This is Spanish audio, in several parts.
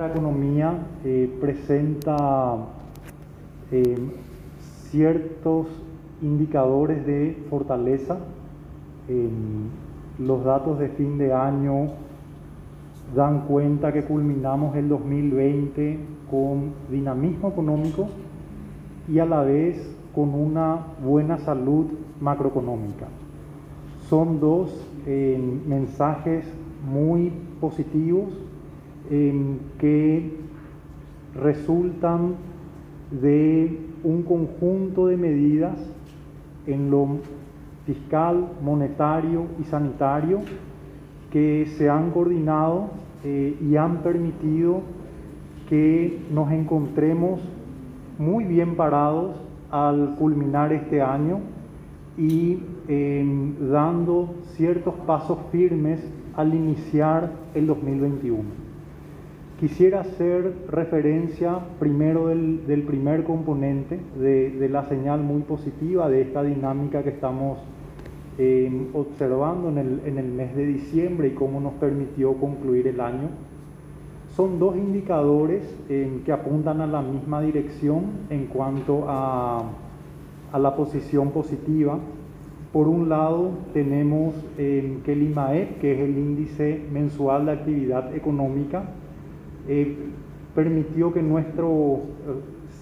La economía eh, presenta eh, ciertos indicadores de fortaleza. los datos de fin de año dan cuenta que culminamos el 2020 con dinamismo económico y a la vez con una buena salud macroeconómica. Son dos eh, mensajes muy positivos que resultan de un conjunto de medidas en lo fiscal, monetario y sanitario que se han coordinado eh, y han permitido que nos encontremos muy bien parados al culminar este año y em, dando ciertos pasos firmes al iniciar el 2021. Quisiera hacer referencia primero del, primer componente de, la señal muy positiva de esta dinámica que estamos em, observando en el, en el mes de diciembre y cómo nos permitió concluir el año. Son dos indicadores em, que apuntan a la misma dirección en cuanto a, a la posición positiva por un lado, tenemos que el IMAEP, que es el índice mensual de actividad económica, eh, permitió que nuestro,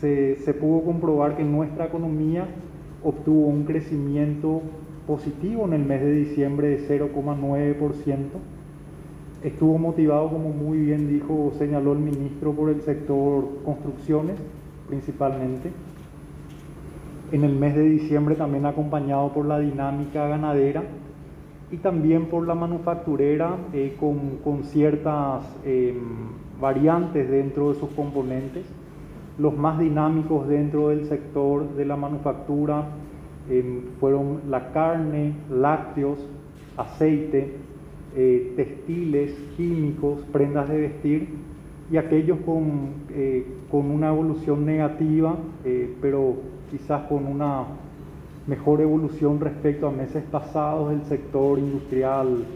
se, se, pudo comprobar que nuestra economía obtuvo un crecimiento positivo en el mes de diciembre de 0,9%. Estuvo motivado, como muy bien dijo, señaló el ministro, por el sector construcciones principalmente en el mes de diciembre también acompañado por la dinámica ganadera y también por la manufacturera eh, con, ciertas em, variantes dentro de sus componentes. Los más dinámicos dentro del sector de la manufactura em, fueron la carne, lácteos, aceite, eh, textiles, químicos, prendas de vestir y aquellos con, eh, con una evolución negativa, pero quizás con una mejor evolución respecto a meses pasados del sector industrial